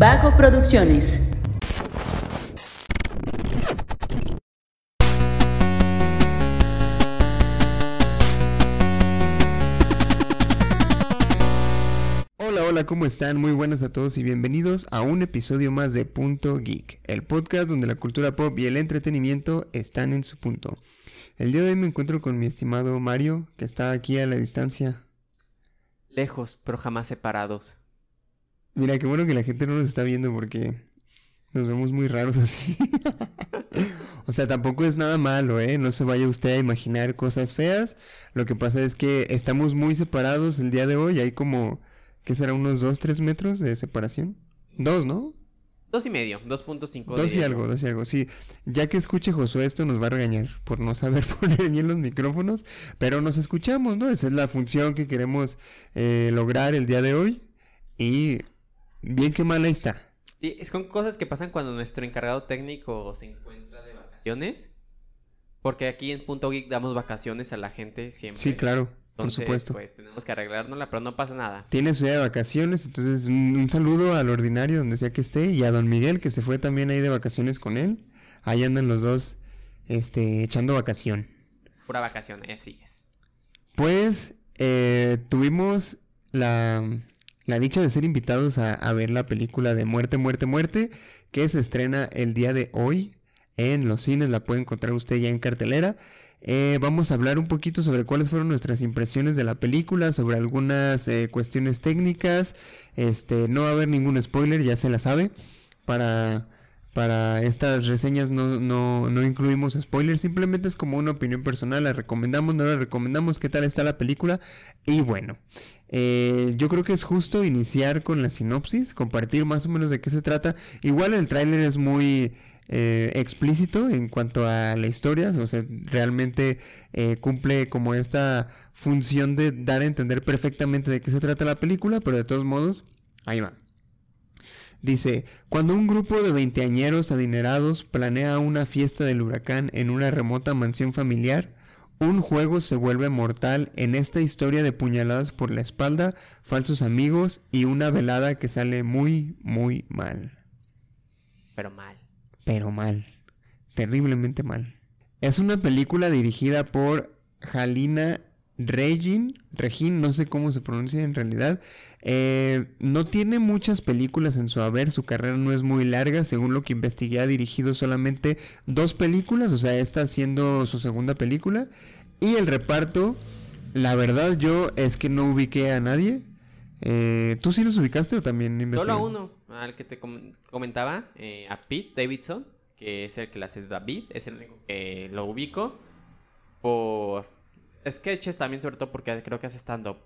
Vago Producciones. Hola, hola, ¿cómo están? Muy buenas a todos y bienvenidos a un episodio más de Punto Geek, el podcast donde la cultura pop y el entretenimiento están en su punto. El día de hoy me encuentro con mi estimado Mario, que está aquí a la distancia. Lejos, pero jamás separados. Mira, qué bueno que la gente no nos está viendo porque nos vemos muy raros así. o sea, tampoco es nada malo, ¿eh? No se vaya usted a imaginar cosas feas. Lo que pasa es que estamos muy separados el día de hoy. Hay como, ¿qué será? Unos 2, 3 metros de separación. Dos, ¿no? Dos y medio, 2.5. Dos y algo, dos y algo, sí. Ya que escuche Josué esto nos va a regañar por no saber poner bien los micrófonos, pero nos escuchamos, ¿no? Esa es la función que queremos eh, lograr el día de hoy. Y bien que mal ahí está. Sí, es con cosas que pasan cuando nuestro encargado técnico se encuentra de vacaciones. Porque aquí en Punto Geek damos vacaciones a la gente siempre. Sí, claro, por supuesto. Pues tenemos que arreglárnosla, pero no pasa nada. Tiene su día de vacaciones, entonces un, un saludo al ordinario donde sea que esté y a don Miguel que se fue también ahí de vacaciones con él. Ahí andan los dos este, echando vacación. Pura vacación, así es. Pues eh, tuvimos la, la dicha de ser invitados a, ver la película de Muerte, Muerte, Muerte, que se estrena el día de hoy en los cines, la puede encontrar usted ya en cartelera. Eh, vamos a hablar un poquito sobre cuáles fueron nuestras impresiones de la película, sobre algunas eh, cuestiones técnicas. Este, no va a haber ningún spoiler, ya se la sabe. Para, para estas reseñas no, no, no incluimos spoilers, simplemente es como una opinión personal, la recomendamos, no la recomendamos, qué tal está la película. Y bueno, eh, yo creo que es justo iniciar con la sinopsis, compartir más o menos de qué se trata. Igual el tráiler es muy eh, explícito en cuanto a la historia, o sea, realmente eh, cumple como esta función de dar a entender perfectamente de qué se trata la película, pero de todos modos, ahí va. Dice, cuando un grupo de veinteañeros adinerados planea una fiesta del huracán en una remota mansión familiar, un juego se vuelve mortal en esta historia de puñaladas por la espalda, falsos amigos y una velada que sale muy, muy mal. Pero mal. Pero mal. Terriblemente mal. Es una película dirigida por Halina Regin. Regin, no sé cómo se pronuncia en realidad. Eh, no tiene muchas películas en su haber. Su carrera no es muy larga. Según lo que investigué, ha dirigido solamente dos películas. O sea, esta siendo su segunda película. Y el reparto, la verdad, yo es que no ubiqué a nadie. Eh, ¿Tú sí los ubicaste o también investigaste? Solo a uno, al que te com- comentaba, eh, a Pete Davidson, que es el que la hace David, es el único que lo ubico. Por sketches también, sobre todo porque creo que hace stand-up.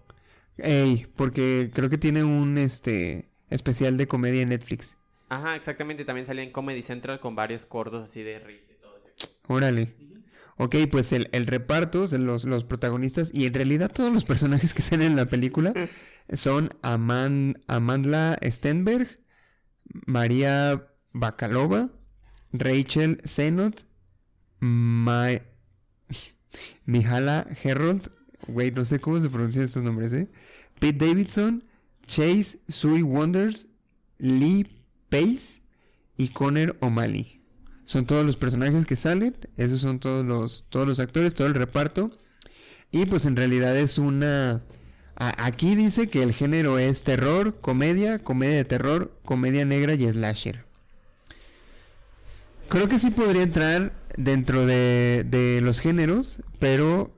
Ey, porque creo que tiene un este especial de comedia en Netflix. Ajá, exactamente, también sale en Comedy Central con varios cortos así de risa y todo eso. Órale. Ok, pues el, el reparto, los, los protagonistas y en realidad todos los personajes que salen en la película son Aman, Amandla Stenberg, María Bakalova, Rachel Zenot, Ma- Mihala Herold, no sé cómo se pronuncian estos nombres, ¿eh? Pete Davidson, Chase Sui Wonders, Lee Pace y Conner O'Malley. Son todos los personajes que salen, esos son todos los, todos los actores, todo el reparto. Y pues en realidad es una... aquí dice que el género es terror, comedia, comedia de terror, comedia negra y slasher. Creo que sí podría entrar dentro de, de los géneros, pero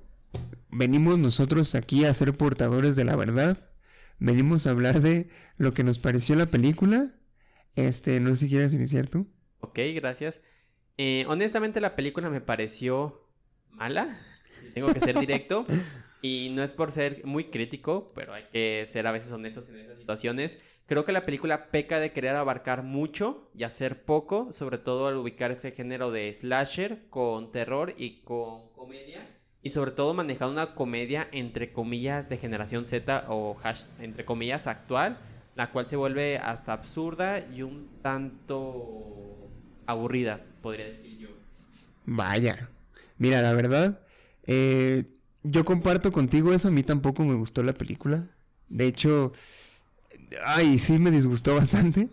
venimos nosotros aquí a ser portadores de la verdad. Venimos a hablar de lo que nos pareció la película. Este, no sé si quieres iniciar tú. Ok, gracias. Eh, honestamente la película me pareció mala, tengo que ser directo. y no es por ser muy crítico, pero hay que ser a veces honestos en esas situaciones. Creo que la película peca de querer abarcar mucho y hacer poco, sobre todo al ubicar ese género de slasher con terror y con comedia. Y sobre todo manejar una comedia entre comillas de generación Z o hash, entre comillas actual, la cual se vuelve hasta absurda y un tanto aburrida, podría decir yo. Vaya. Mira, la verdad, eh, yo comparto contigo eso. A mí tampoco me gustó la película. De hecho, ay, sí me disgustó bastante.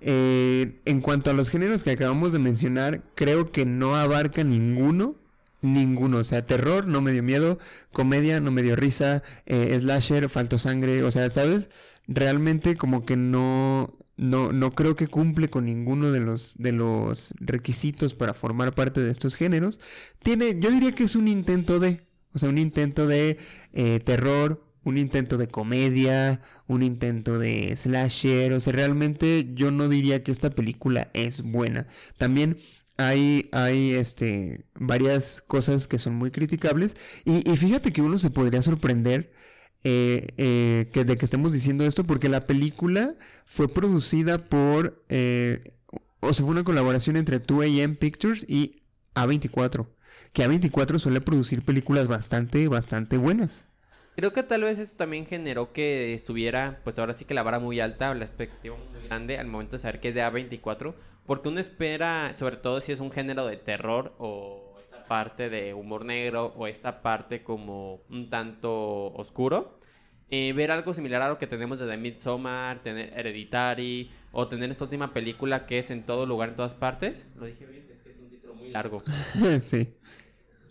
Eh, en cuanto a los géneros que acabamos de mencionar, creo que no abarca ninguno. Ninguno. O sea, terror no me dio miedo, comedia no me dio risa, eh, slasher, falto sangre. O sea, ¿sabes? Realmente como que no, no, no creo que cumple con ninguno de los, de los requisitos para formar parte de estos géneros. Tiene, yo diría que es un intento de, o sea, un intento de eh, terror, un intento de comedia, un intento de slasher, o sea, realmente yo no diría que esta película es buena. También hay, hay este, varias cosas que son muy criticables y, y fíjate que uno se podría sorprender eh, eh, que de que estemos diciendo esto porque la película fue producida por, eh, o sea, fue una colaboración entre 2AM Pictures y A24, que A24 suele producir películas bastante, bastante buenas. Creo que tal vez eso también generó que estuviera, pues ahora sí que la vara muy alta, la expectativa muy grande al momento de saber que es de A24, porque uno espera, sobre todo si es un género de terror o esta parte de humor negro o esta parte como un tanto oscuro, eh, ver algo similar a lo que tenemos desde Midsommar, tener Hereditary o tener esta última película que es en todo lugar, en todas partes. Lo dije bien, es que es un título muy largo. sí.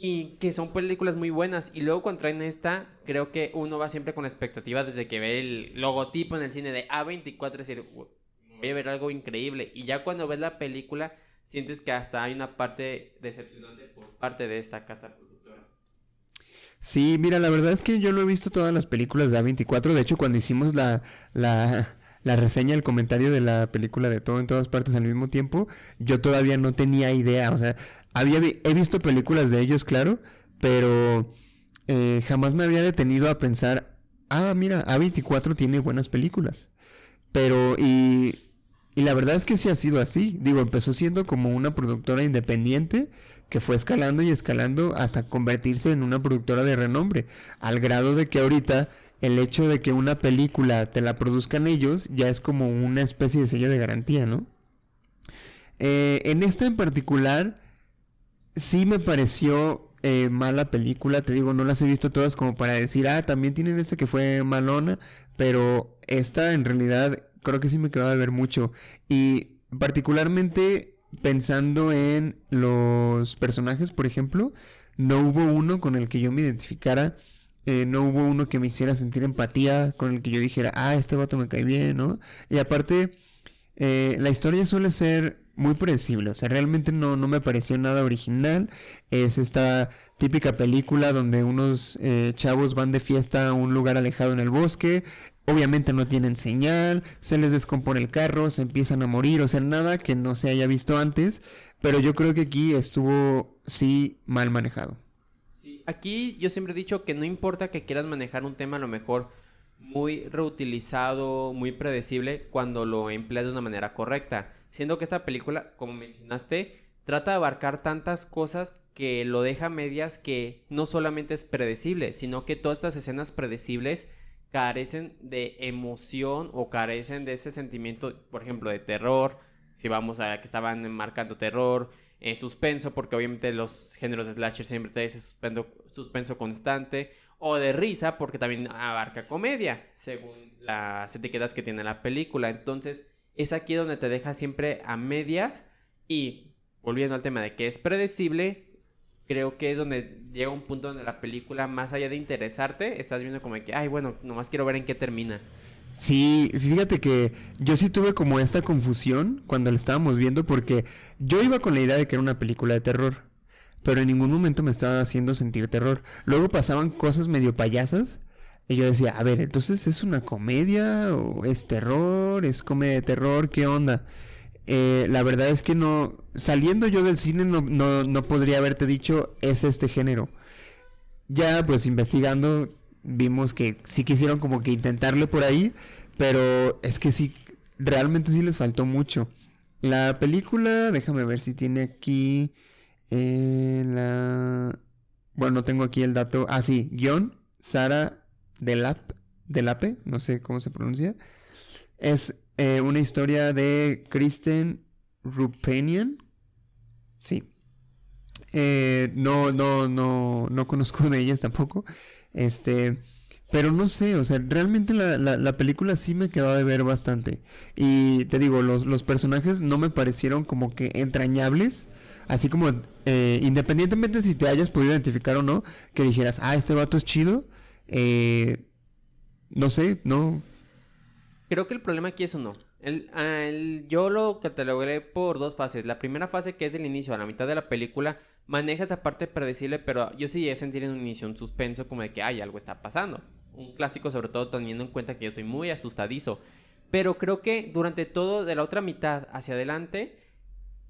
Y que son películas muy buenas. Y luego cuando traen esta, creo que uno va siempre con expectativa desde que ve el logotipo en el cine de A24, es decir, voy a ver algo increíble. Y ya cuando ves la película, sientes que hasta hay una parte decepcionante por parte de esta casa productora. Sí, mira, la verdad es que yo no he visto todas las películas de A24. De hecho, cuando hicimos la, la, la reseña, el comentario de la película de todo en todas partes al mismo tiempo, yo todavía no tenía idea. O sea, había, he visto películas de ellos, claro, pero eh, jamás me había detenido a pensar, ah, mira, A24 tiene buenas películas. Pero, y, y la verdad es que sí ha sido así. Digo, empezó siendo como una productora independiente que fue escalando y escalando hasta convertirse en una productora de renombre. Al grado de que ahorita el hecho de que una película te la produzcan ellos ya es como una especie de sello de garantía, ¿no? Eh, en esta en particular, sí me pareció eh, mala película, te digo, no las he visto todas como para decir, ah, también tienen esta que fue malona, pero esta en realidad creo que sí me quedó de ver mucho. Y particularmente pensando en los personajes, por ejemplo, no hubo uno con el que yo me identificara. Eh, no hubo uno que me hiciera sentir empatía, con el que yo dijera, ah, este vato me cae bien, ¿no? Y aparte, eh, la historia suele ser muy predecible, o sea, realmente no, no me pareció nada original. Es esta típica película donde unos eh, chavos van de fiesta a un lugar alejado en el bosque, obviamente no tienen señal, se les descompone el carro, se empiezan a morir, o sea, nada que no se haya visto antes, pero yo creo que aquí estuvo sí mal manejado. Aquí yo siempre he dicho que no importa que quieras manejar un tema a lo mejor muy reutilizado, muy predecible, cuando lo empleas de una manera correcta. Siendo que esta película, como mencionaste, trata de abarcar tantas cosas que lo deja medias que no solamente es predecible, sino que todas estas escenas predecibles carecen de emoción o carecen de ese sentimiento, por ejemplo, de terror, si vamos a que estaban marcando terror, eh, suspenso, porque obviamente los géneros de slasher siempre tienen ese suspenso, suspenso constante, o de risa, porque también abarca comedia, según las etiquetas que tiene la película. Entonces, es aquí donde te deja siempre a medias y, volviendo al tema de que es predecible, creo que es donde llega un punto donde la película, más allá de interesarte, estás viendo como que, ay, bueno, nomás quiero ver en qué termina. Sí, fíjate que yo sí tuve como esta confusión cuando la estábamos viendo porque yo iba con la idea de que era una película de terror, pero en ningún momento me estaba haciendo sentir terror. Luego pasaban cosas medio payasas y yo decía, a ver, entonces es una comedia o es terror, es comedia de terror, ¿qué onda? Eh, la verdad es que no, saliendo yo del cine no, no, no podría haberte dicho es este género. Ya pues investigando vimos que sí quisieron como que intentarle por ahí, pero es que sí, realmente sí les faltó mucho. La película, déjame ver si tiene aquí eh, la... Bueno, no tengo aquí el dato. Ah, sí, guion, Sara Delap, Delape, no sé cómo se pronuncia. Es eh, una historia de Kristen Rupenian. Sí. Eh, no, no, no, no conozco de ellas tampoco. Este, Pero no sé, o sea, realmente la, la, la película sí me quedó de ver bastante. Y te digo, los, los personajes no me parecieron como que entrañables. Así como, eh, independientemente si te hayas podido identificar o no, que dijeras, ah, este vato es chido. Eh, no sé, no. Creo que el problema aquí es uno. El, ah, yo lo catalogué por dos fases. La primera fase, que es del inicio a la mitad de la película, maneja esa parte predecible, pero yo sí llegué a sentir en un inicio un suspenso como de que, ay, algo está pasando. Un clásico, sobre todo teniendo en cuenta que yo soy muy asustadizo. Pero creo que durante todo, de la otra mitad hacia adelante,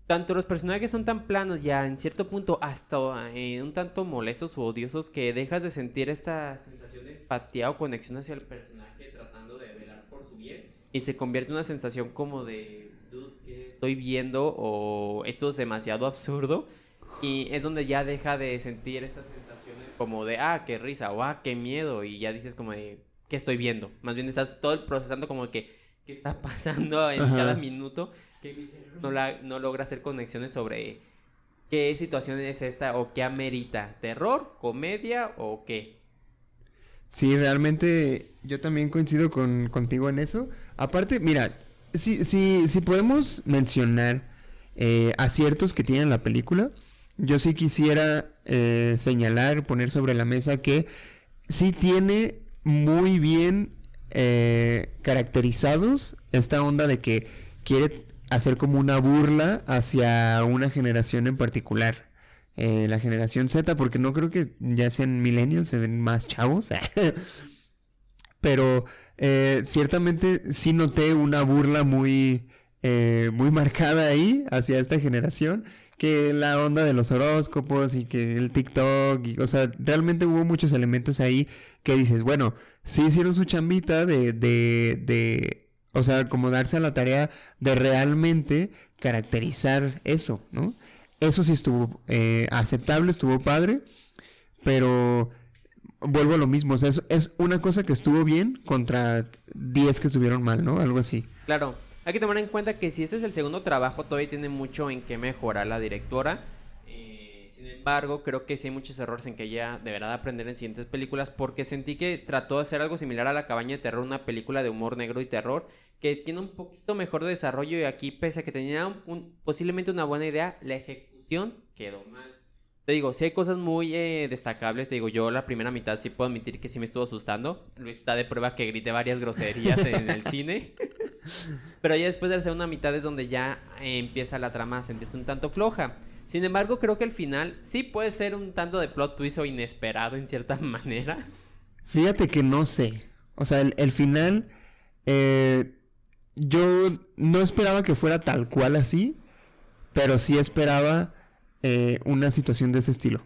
tanto los personajes son tan planos, ya en cierto punto hasta eh, un tanto molestos o odiosos, que dejas de sentir esta sensación de empatía o conexión hacia el personaje tratando de velar por su bien. Y se convierte en una sensación como de, dude, ¿qué estoy viendo? O esto es demasiado absurdo. Y es donde ya deja de sentir estas sensaciones como de, ah, qué risa, o ah, qué miedo. Y ya dices como de, ¿qué estoy viendo? Más bien estás todo procesando como que, ¿qué está pasando en Ajá. cada minuto? Que mi cerebro no, la- no logra hacer conexiones sobre qué situación es esta o qué amerita. ¿Terror? ¿Comedia? ¿O qué? Sí, realmente yo también coincido con, contigo en eso. Aparte, mira, si, si, si podemos mencionar eh, aciertos que tiene la película, yo sí quisiera eh, señalar, poner sobre la mesa que sí tiene muy bien eh, caracterizados esta onda de que quiere hacer como una burla hacia una generación en particular. eh, la generación Z, porque no creo que ya sean millennials, se ven más chavos. Pero ciertamente sí noté una burla muy, eh, muy marcada ahí hacia esta generación. Que la onda de los horóscopos y que el TikTok, y, o sea, realmente hubo muchos elementos ahí que dices, bueno, sí hicieron su chambita de, de, de, o sea, como darse a la tarea de realmente caracterizar eso, ¿no? Eso sí estuvo eh, aceptable, estuvo padre, pero vuelvo a lo mismo, o sea, es, es una cosa que estuvo bien contra 10 que estuvieron mal, ¿no? Algo así. Claro, hay que tomar en cuenta que si este es el segundo trabajo, todavía tiene mucho en que mejorar la directora. Eh, sin embargo, creo que sí hay muchos errores en que ella deberá aprender en siguientes películas porque sentí que trató de hacer algo similar a La Cabaña de Terror, una película de humor negro y terror que tiene un poquito mejor de desarrollo y aquí pese a que tenía un- un- posiblemente una buena idea, la ejecución quedó mal. Te digo, sí hay cosas muy eh, destacables. Te digo, yo la primera mitad sí puedo admitir que sí me estuvo asustando. Luis está de prueba que grité varias groserías en el cine. Pero ya después de la segunda mitad es donde ya eh, empieza la trama a sentirse un tanto floja. Sin embargo, creo que el final sí puede ser un tanto de plot twist o inesperado en cierta manera. Fíjate que no sé. O sea, el, el final, eh, yo no esperaba que fuera tal cual así, pero sí esperaba eh, una situación de ese estilo.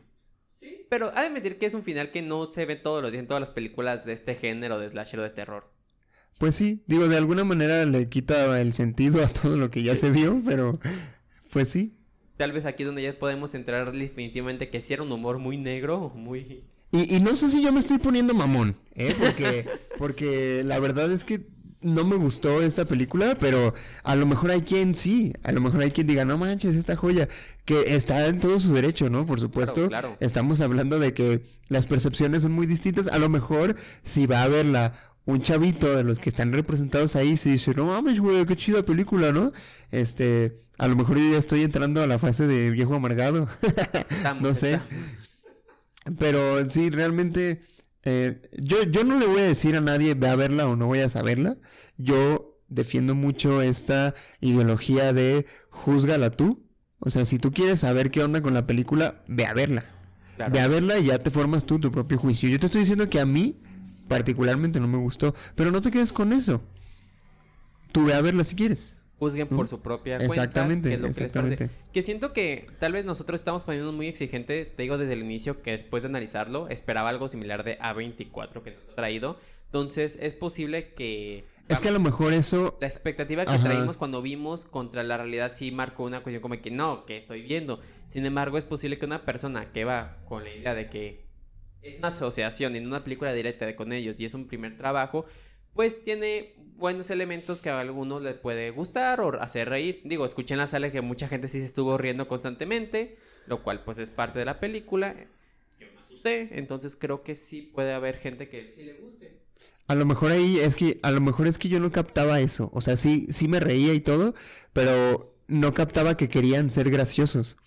Sí. Pero hay de admitir que es un final que no se ve todos los días en todas las películas de este género de slasher de terror. Pues sí, digo, de alguna manera le quita el sentido a todo lo que ya se vio, pero pues sí. Tal vez aquí es donde ya podemos entrar definitivamente que sí era un humor muy negro, muy... Y, y no sé si yo me estoy poniendo mamón, ¿eh? Porque, porque la verdad es que no me gustó esta película, pero a lo mejor hay quien sí, a lo mejor hay quien diga, no manches, esta joya, que está en todo su derecho, ¿no? Por supuesto, claro. estamos hablando de que las percepciones son muy distintas, a lo mejor si va a verla un chavito de los que están representados ahí, se dice, no mames, güey, qué chida película, ¿no? Este, a lo mejor yo ya estoy entrando a la fase de viejo amargado. Estamos, no sé. estamos. Pero sí, realmente, eh, yo, yo no le voy a decir a nadie ve a verla o no vayas a verla. Yo defiendo mucho esta ideología de júzgala tú. O sea, si tú quieres saber qué onda con la película, ve a verla. Claro. Ve a verla y ya te formas tú tu propio juicio. Yo te estoy diciendo que a mí particularmente no me gustó, pero no te quedes con eso. Tú ve a verla si quieres. Juzguen por ¿no? su propia cuenta. Exactamente, qué es lo que les parece. exactamente. Que siento que tal vez nosotros estamos poniendo muy exigente, te digo desde el inicio que después de analizarlo esperaba algo similar de A24 que nos ha traído. Entonces es posible que... Es que a lo mejor eso La expectativa que Ajá. traímos cuando vimos contra la realidad sí marcó una cuestión como que no, que estoy viendo. Sin embargo, es posible que una persona que va con la idea de que es una asociación no una película directa con ellos y es un primer trabajo, pues tiene buenos elementos que a algunos les puede gustar o hacer reír. Digo, escuché en la sala que mucha gente sí se estuvo riendo constantemente, lo cual pues es parte de la película. Me asusté. Entonces creo que sí puede haber gente que sí le guste. A lo mejor ahí es que, a lo mejor es que yo no captaba eso. O sea, sí, sí me reía y todo, pero no captaba que querían ser graciosos.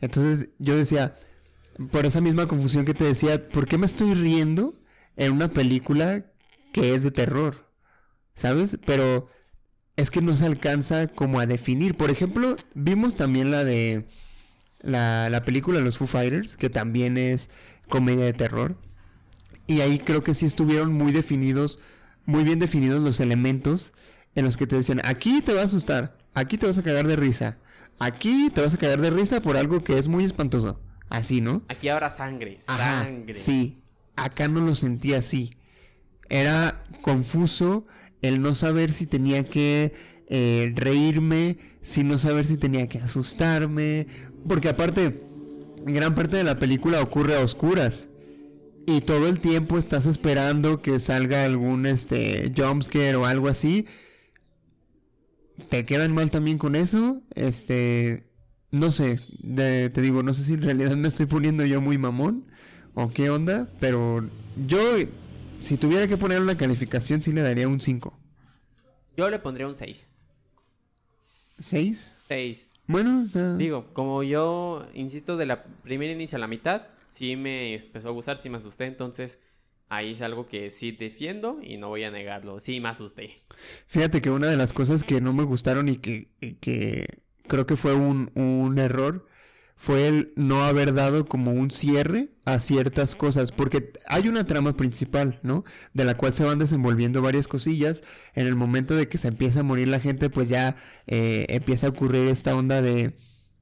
Entonces yo decía, por esa misma confusión que te decía, ¿por qué me estoy riendo en una película que es de terror? ¿Sabes? Pero es que no se alcanza como a definir. Por ejemplo, vimos también la de la, la película Los Foo Fighters, que también es comedia de terror. Y ahí creo que sí estuvieron muy definidos, muy bien definidos los elementos en los que te decían, aquí te va a asustar, aquí te vas a cagar de risa, aquí te vas a cagar de risa por algo que es muy espantoso. Así, ¿no? Aquí habrá sangre, Ajá, sangre. sí, acá no lo sentí así. Era confuso el no saber si tenía que eh, reírme, si no saber si tenía que asustarme, porque aparte, gran parte de la película ocurre a oscuras. Y todo el tiempo estás esperando que salga algún este jumpscare o algo así. ¿Te quedan mal también con eso? Este, no sé, de- te digo, no sé si en realidad me estoy poniendo yo muy mamón o qué onda, pero yo, si tuviera que poner una calificación, sí le daría un 5. Yo le pondría un 6. ¿6? 6. Bueno. Digo, como yo insisto de la primera inicio a la mitad, sí me empezó a gustar, sí me asusté, entonces ahí es algo que sí defiendo y no voy a negarlo, sí me asusté. Fíjate que una de las cosas que no me gustaron y que, y que creo que fue un, un error fue el no haber dado como un cierre a ciertas cosas, porque hay una trama principal, ¿no? De la cual se van desenvolviendo varias cosillas. En el momento de que se empieza a morir la gente, pues ya eh, empieza a ocurrir esta onda de,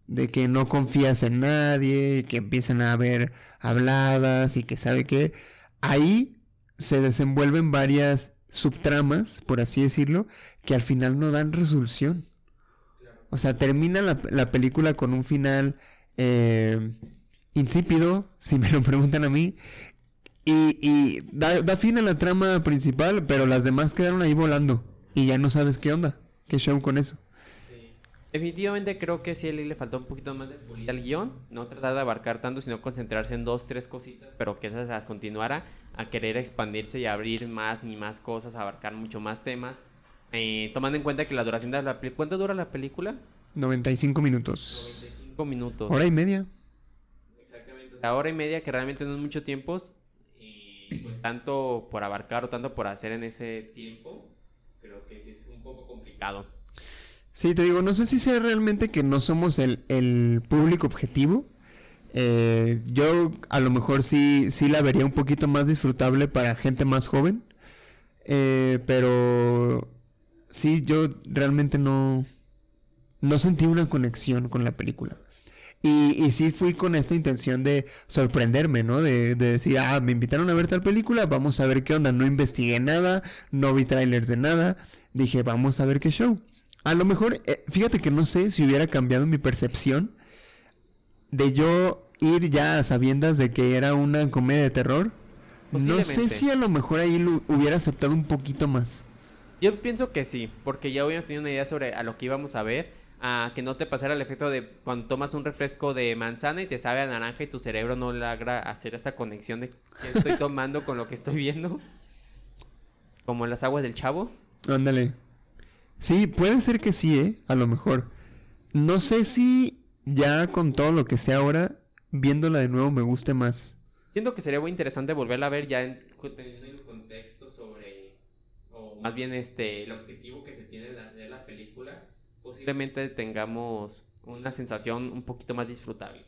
de que no confías en nadie, y que empiezan a haber habladas y que sabe que ahí se desenvuelven varias subtramas, por así decirlo, que al final no dan resolución. O sea, termina la, la película con un final eh, insípido, si me lo preguntan a mí, y, y da, da fin a la trama principal, pero las demás quedaron ahí volando y ya no sabes qué onda, qué show con eso. Definitivamente creo que sí le faltó un poquito más de pulir al guion, no tratar de abarcar tanto, sino concentrarse en dos, tres cositas, pero que esas las continuara a querer expandirse y abrir más y más cosas, abarcar mucho más temas. Eh, tomando en cuenta que la duración de la película... ¿Cuánto dura la película? 95 minutos. 95 minutos. Hora y media. Exactamente. O sea, hora y media que realmente no es mucho tiempo. Y pues tanto por abarcar o tanto por hacer en ese tiempo, creo que sí es un poco complicado. Sí, te digo, no sé si sea realmente que no somos el, el público objetivo. Eh, yo a lo mejor sí, sí la vería un poquito más disfrutable para gente más joven. Eh, pero sí, yo realmente no, no sentí una conexión con la película. Y, y sí fui con esta intención de sorprenderme, ¿no? De, de decir, ah, me invitaron a ver tal película, vamos a ver qué onda. No investigué nada, no vi trailers de nada. Dije, vamos a ver qué show. A lo mejor, eh, fíjate que no sé si hubiera cambiado mi percepción de yo ir ya a sabiendas de que era una comedia de terror. No sé si a lo mejor ahí lo hubiera aceptado un poquito más. Yo pienso que sí, porque ya hubiéramos tenido una idea sobre a lo que íbamos a ver, a que no te pasara el efecto de cuando tomas un refresco de manzana y te sabe a naranja y tu cerebro no logra hacer esta conexión de qué estoy tomando con lo que estoy viendo. Como las aguas del chavo. Ándale. Sí, puede ser que sí, ¿eh? A lo mejor. No sé si ya con todo lo que sé ahora, viéndola de nuevo me guste más. Siento que sería muy interesante volverla a ver ya en, teniendo el contexto más bien este, el objetivo que se tiene de hacer la película. Posiblemente tengamos una sensación un poquito más disfrutable.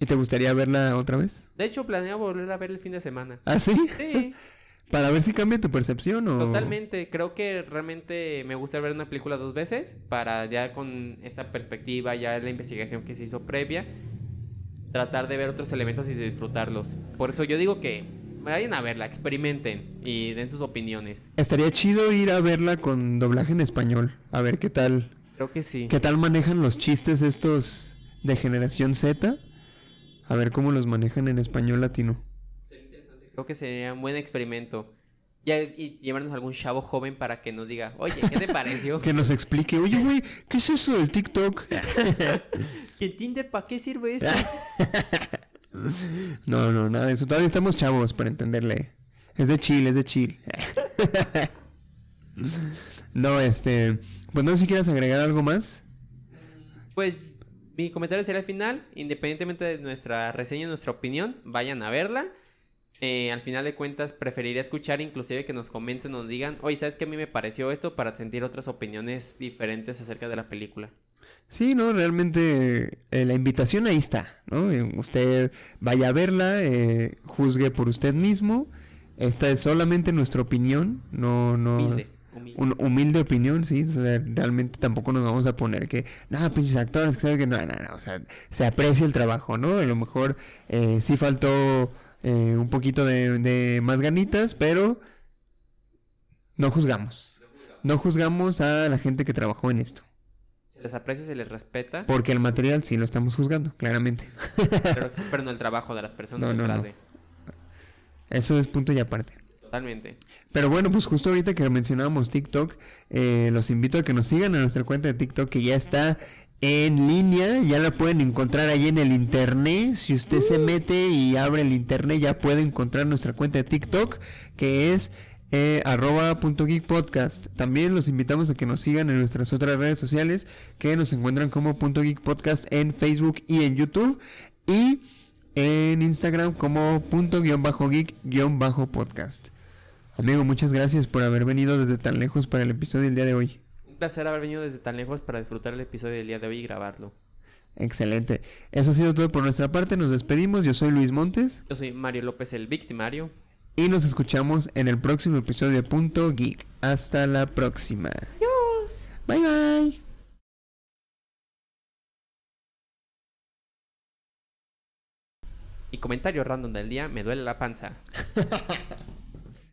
¿Y te gustaría verla otra vez? De hecho, planeo volverla a ver el fin de semana. ¿Ah, sí? Sí, Para ver si cambia tu percepción o... totalmente. Creo que realmente me gusta ver una película dos veces para ya con esta perspectiva, ya la investigación que se hizo previa, tratar de ver otros elementos y de disfrutarlos. Por eso yo digo que vayan a verla, experimenten y den sus opiniones. Estaría chido ir a verla con doblaje en español. A ver qué tal. Creo que sí. ¿Qué tal manejan los chistes estos de generación Z? A ver cómo los manejan en español latino. Creo que sería un buen experimento. Ya, y llevarnos a algún chavo joven para que nos diga, oye, ¿qué te pareció? Que nos explique, oye, güey, ¿qué es eso del TikTok? ¿Que Tinder para qué sirve eso? No, no, nada de eso. Todavía estamos chavos para entenderle. Es de chill, es de chill. no, este. Pues no sé si quieres agregar algo más. Pues mi comentario sería al final, independientemente de nuestra reseña nuestra opinión, vayan a verla. Eh, al final de cuentas, preferiría escuchar, inclusive que nos comenten, nos digan, oye, ¿sabes qué a mí me pareció esto? Para sentir otras opiniones diferentes acerca de la película. Sí, no, realmente eh, la invitación ahí está, ¿no? Eh, usted vaya a verla, eh, juzgue por usted mismo. Esta es solamente nuestra opinión, no, no. Humilde, humilde. Una humilde opinión, sí. O sea, realmente tampoco nos vamos a poner que, nada, pinches actores que saben que no, no, no. O sea, se aprecia el trabajo, ¿no? A lo mejor eh, sí faltó eh, un poquito de, de más ganitas, pero no juzgamos. No juzgamos a la gente que trabajó en esto. Les aprecia, se les respeta, Porque el material sí lo estamos juzgando, claramente. pero, pero no el trabajo de las personas No, no, no. de. Eso es punto y aparte. Totalmente. Pero bueno, pues justo ahorita que mencionábamos TikTok, eh, los invito a que nos sigan a nuestra cuenta de TikTok que ya está en línea, ya la pueden encontrar ahí en el internet. Si usted se mete y abre el internet ya puede encontrar nuestra cuenta de TikTok que es eh, arroba punto geek podcast. También los invitamos a que nos sigan en nuestras otras redes sociales que nos encuentran como punto geek podcast en Facebook y en YouTube y en Instagram como punto guion bajo geek guion bajo podcast. Amigo, muchas gracias por haber venido desde tan lejos para el episodio del día de hoy. Un placer haber venido desde tan lejos para disfrutar el episodio del día de hoy y grabarlo. Excelente. Eso ha sido todo por nuestra parte. Nos despedimos. Yo soy Luis Montes Yo soy Mario López, el victimario. Y nos escuchamos en el próximo episodio de Punto Geek. Hasta la próxima. Adiós. Bye bye. Y comentario random del día, me duele la panza.